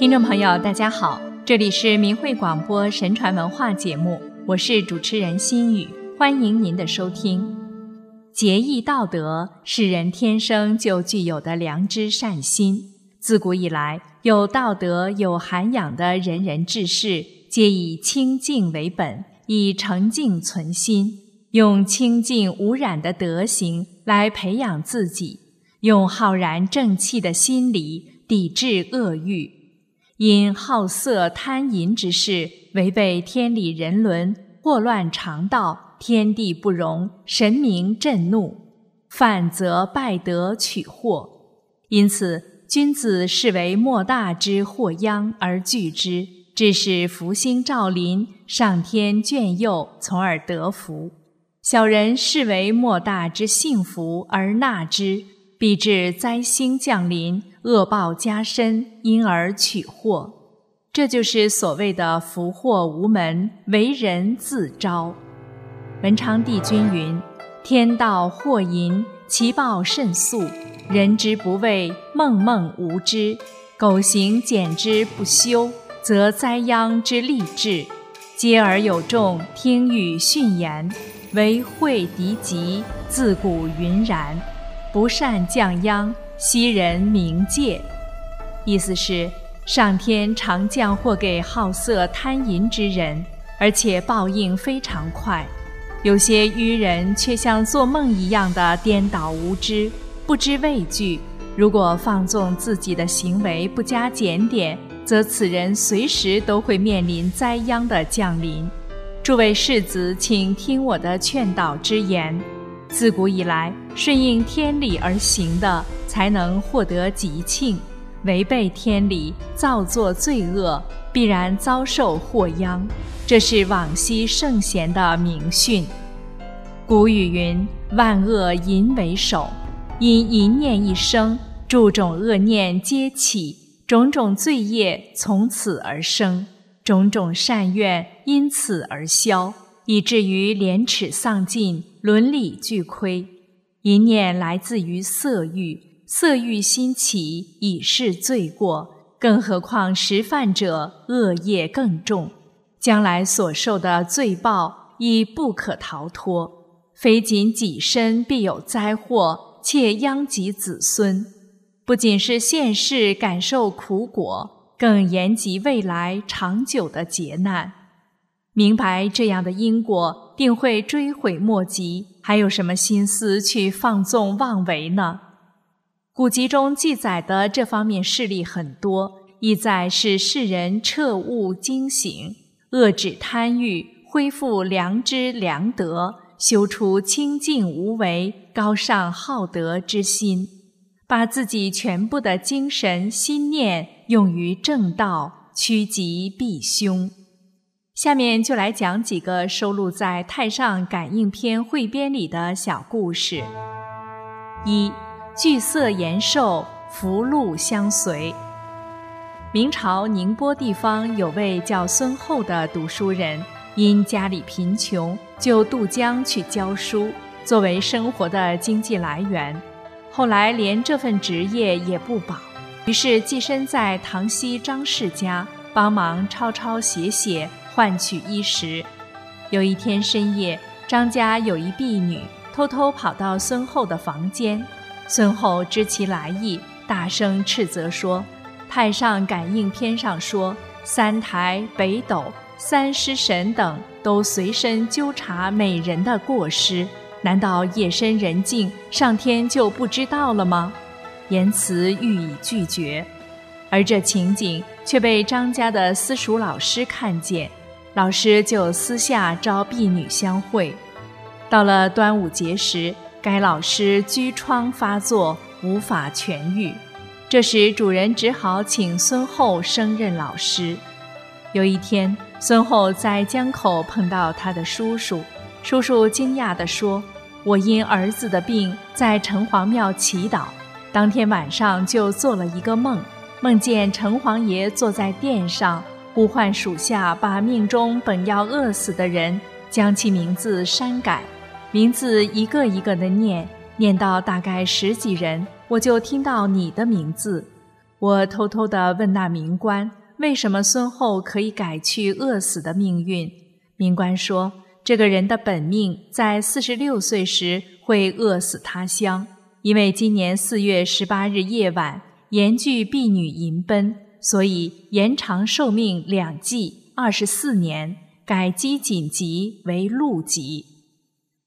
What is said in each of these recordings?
听众朋友，大家好，这里是明慧广播神传文化节目，我是主持人心雨，欢迎您的收听。节义道德是人天生就具有的良知善心，自古以来，有道德有涵养的仁人志士，皆以清净为本，以诚敬存心，用清净无染的德行来培养自己，用浩然正气的心理抵制恶欲。因好色贪淫之事违背天理人伦，祸乱常道，天地不容，神明震怒，犯则败德取祸。因此，君子视为莫大之祸殃而惧之，致使福星照临，上天眷佑，从而得福；小人视为莫大之幸福而纳之，必致灾星降临。恶报加深，因而取祸，这就是所谓的福祸无门，为人自招。文昌帝君云：“天道祸淫，其报甚速；人之不畏，梦梦无知。苟行俭之不修，则灾殃之利至。接而有众听语训言，为惠敌吉，自古云然。不善降殃。”昔人冥界，意思是上天常降祸给好色贪淫之人，而且报应非常快。有些愚人却像做梦一样的颠倒无知，不知畏惧。如果放纵自己的行为不加检点，则此人随时都会面临灾殃的降临。诸位世子，请听我的劝导之言。自古以来，顺应天理而行的。才能获得吉庆，违背天理、造作罪恶，必然遭受祸殃。这是往昔圣贤的明训。古语云：“万恶淫为首，因淫念一生，诸种恶念皆起，种种罪业从此而生，种种善愿因此而消，以至于廉耻丧尽，伦理俱亏。一念来自于色欲。”色欲心起，已是罪过，更何况食犯者恶业更重，将来所受的罪报亦不可逃脱。非仅己身必有灾祸，且殃及子孙。不仅是现世感受苦果，更延及未来长久的劫难。明白这样的因果，定会追悔莫及，还有什么心思去放纵妄为呢？古籍中记载的这方面事例很多，意在使世人彻悟惊醒，遏止贪欲，恢复良知良德，修出清净无为、高尚好德之心，把自己全部的精神心念用于正道，趋吉避凶。下面就来讲几个收录在《太上感应篇汇编》里的小故事。一。聚色延寿，福禄相随。明朝宁波地方有位叫孙厚的读书人，因家里贫穷，就渡江去教书，作为生活的经济来源。后来连这份职业也不保，于是寄身在唐西张氏家，帮忙抄抄写写，换取衣食。有一天深夜，张家有一婢女偷偷跑到孙后的房间。孙后知其来意，大声斥责说：“太上感应篇上说，三台、北斗、三尸神等都随身纠察美人的过失，难道夜深人静，上天就不知道了吗？”言辞予以拒绝。而这情景却被张家的私塾老师看见，老师就私下招婢女相会。到了端午节时。该老师疽疮发作，无法痊愈。这时，主人只好请孙厚升任老师。有一天，孙厚在江口碰到他的叔叔，叔叔惊讶地说：“我因儿子的病在城隍庙祈祷，当天晚上就做了一个梦，梦见城隍爷坐在殿上，呼唤属下把命中本要饿死的人，将其名字删改。”名字一个一个的念，念到大概十几人，我就听到你的名字。我偷偷地问那民官：“为什么孙后可以改去饿死的命运？”民官说：“这个人的本命在四十六岁时会饿死他乡，因为今年四月十八日夜晚严拒婢女迎奔，所以延长寿命两季二十四年，改积锦级为禄级。”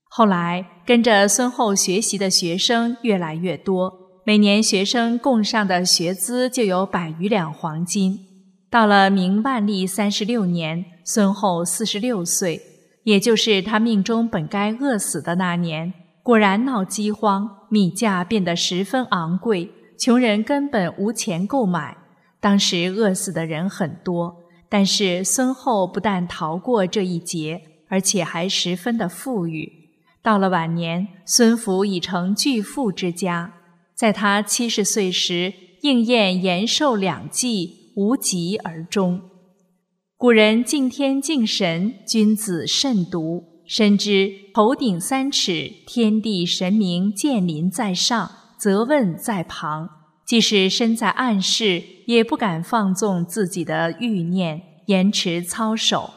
后来跟着孙后学习的学生越来越多。每年学生供上的学资就有百余两黄金。到了明万历三十六年，孙后四十六岁，也就是他命中本该饿死的那年，果然闹饥荒，米价变得十分昂贵，穷人根本无钱购买。当时饿死的人很多，但是孙后不但逃过这一劫，而且还十分的富裕。到了晚年，孙福已成巨富之家。在他七十岁时，应验延寿两季，无疾而终。古人敬天敬神，君子慎独，深知头顶三尺，天地神明见临在上，责问在旁。即使身在暗室，也不敢放纵自己的欲念，延迟操守。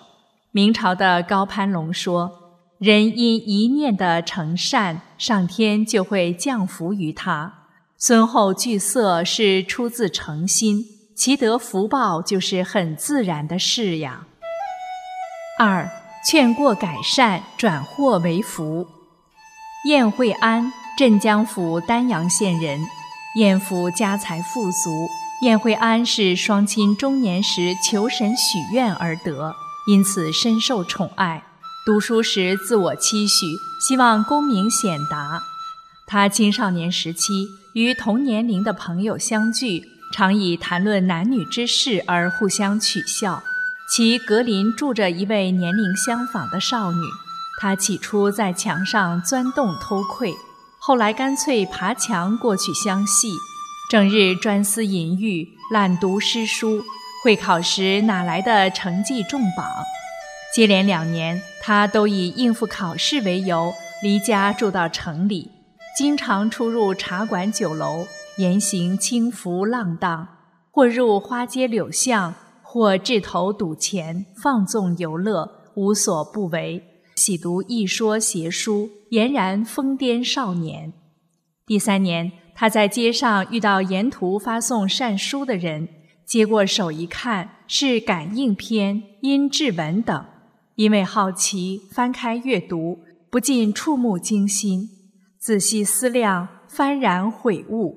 明朝的高攀龙说：“人因一念的成善，上天就会降福于他。”孙后惧色是出自诚心，其得福报就是很自然的事呀。二劝过改善，转祸为福。晏惠安，镇江府丹阳县人。晏父家财富足，晏惠安是双亲中年时求神许愿而得，因此深受宠爱。读书时自我期许，希望功名显达。他青少年时期与同年龄的朋友相聚，常以谈论男女之事而互相取笑。其隔邻住着一位年龄相仿的少女，他起初在墙上钻洞偷窥，后来干脆爬墙过去相戏。整日专思淫欲，懒读诗书，会考时哪来的成绩重榜？接连两年，他都以应付考试为由离家住到城里。经常出入茶馆酒楼，言行轻浮浪荡，或入花街柳巷，或掷头赌钱，放纵游乐，无所不为，喜读一说邪书，俨然疯癫少年。第三年，他在街上遇到沿途发送善书的人，接过手一看，是感应篇、音质文等，因为好奇，翻开阅读，不禁触目惊心。仔细思量，幡然悔悟。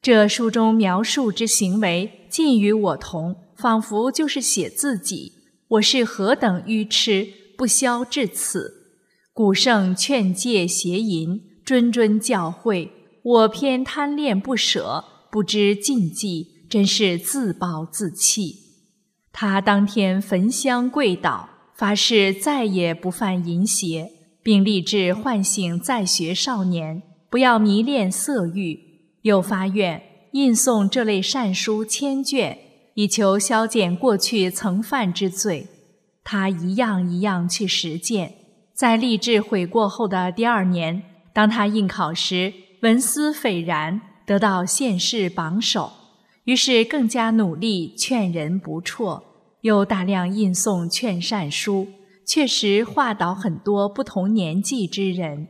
这书中描述之行为，尽与我同，仿佛就是写自己。我是何等愚痴，不消至此。古圣劝诫邪淫，谆谆教诲，我偏贪恋不舍，不知禁忌，真是自暴自弃。他当天焚香跪倒，发誓再也不犯淫邪。并立志唤醒在学少年，不要迷恋色欲，又发愿印送这类善书千卷，以求消减过去曾犯之罪。他一样一样去实践，在立志悔过后的第二年，当他应考时，文思斐然，得到县试榜首，于是更加努力劝人不辍，又大量印送劝善书。确实化导很多不同年纪之人。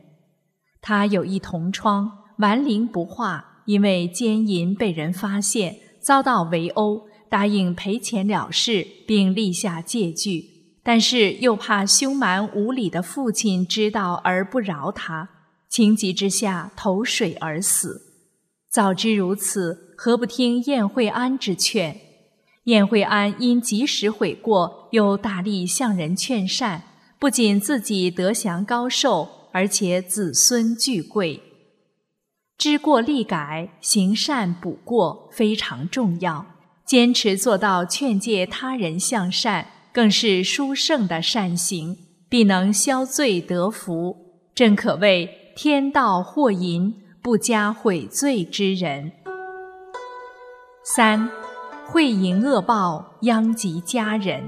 他有一同窗，顽灵不化，因为奸淫被人发现，遭到围殴，答应赔钱了事，并立下借据，但是又怕凶蛮无理的父亲知道而不饶他，情急之下投水而死。早知如此，何不听晏惠安之劝？晏惠安因及时悔过，又大力向人劝善，不仅自己德祥高寿，而且子孙俱贵。知过立改，行善补过，非常重要。坚持做到劝诫他人向善，更是殊胜的善行，必能消罪得福。正可谓天道祸淫，不加悔罪之人。三。会淫恶报，殃及家人。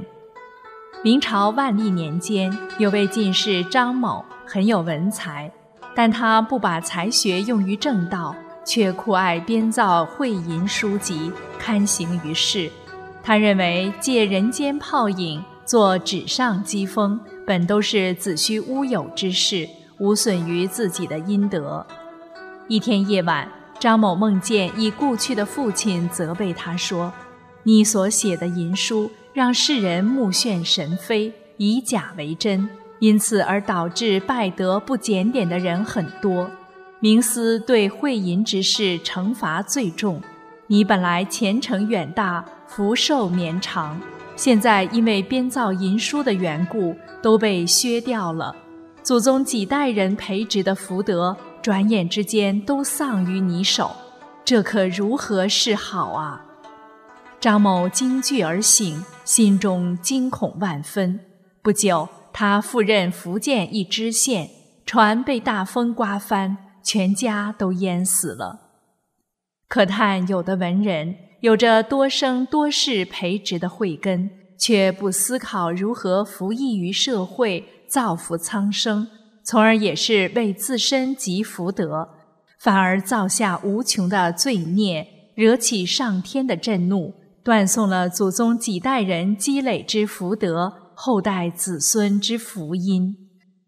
明朝万历年间，有位进士张某很有文才，但他不把才学用于正道，却酷爱编造会淫书籍，刊行于世。他认为借人间泡影，做纸上机锋，本都是子虚乌有之事，无损于自己的阴德。一天夜晚，张某梦见已故去的父亲责备他说：“你所写的淫书，让世人目眩神飞，以假为真，因此而导致败德不检点的人很多。冥司对会淫之事惩罚最重。你本来前程远大。”福寿绵长，现在因为编造淫书的缘故，都被削掉了。祖宗几代人培植的福德，转眼之间都丧于你手，这可如何是好啊？张某惊惧而醒，心中惊恐万分。不久，他赴任福建一知县，船被大风刮翻，全家都淹死了。可叹有的文人。有着多生多世培植的慧根，却不思考如何服役于社会、造福苍生，从而也是为自身积福德，反而造下无穷的罪孽，惹起上天的震怒，断送了祖宗几代人积累之福德，后代子孙之福音。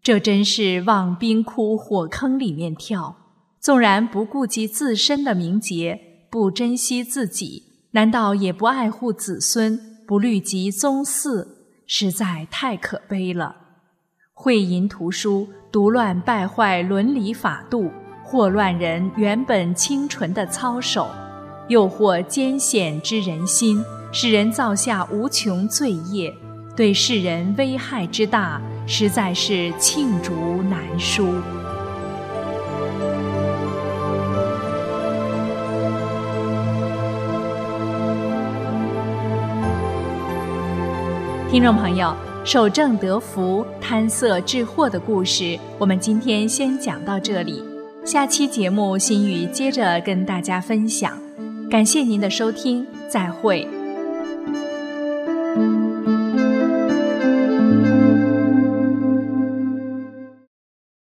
这真是往冰窟火坑里面跳，纵然不顾及自身的名节。不珍惜自己，难道也不爱护子孙，不虑及宗嗣？实在太可悲了。会淫图书，独乱败坏伦理法度，祸乱人原本清纯的操守，诱惑艰险之人心，使人造下无穷罪业，对世人危害之大，实在是罄竹难书。听众朋友，守正得福、贪色致祸的故事，我们今天先讲到这里。下期节目，心语接着跟大家分享。感谢您的收听，再会。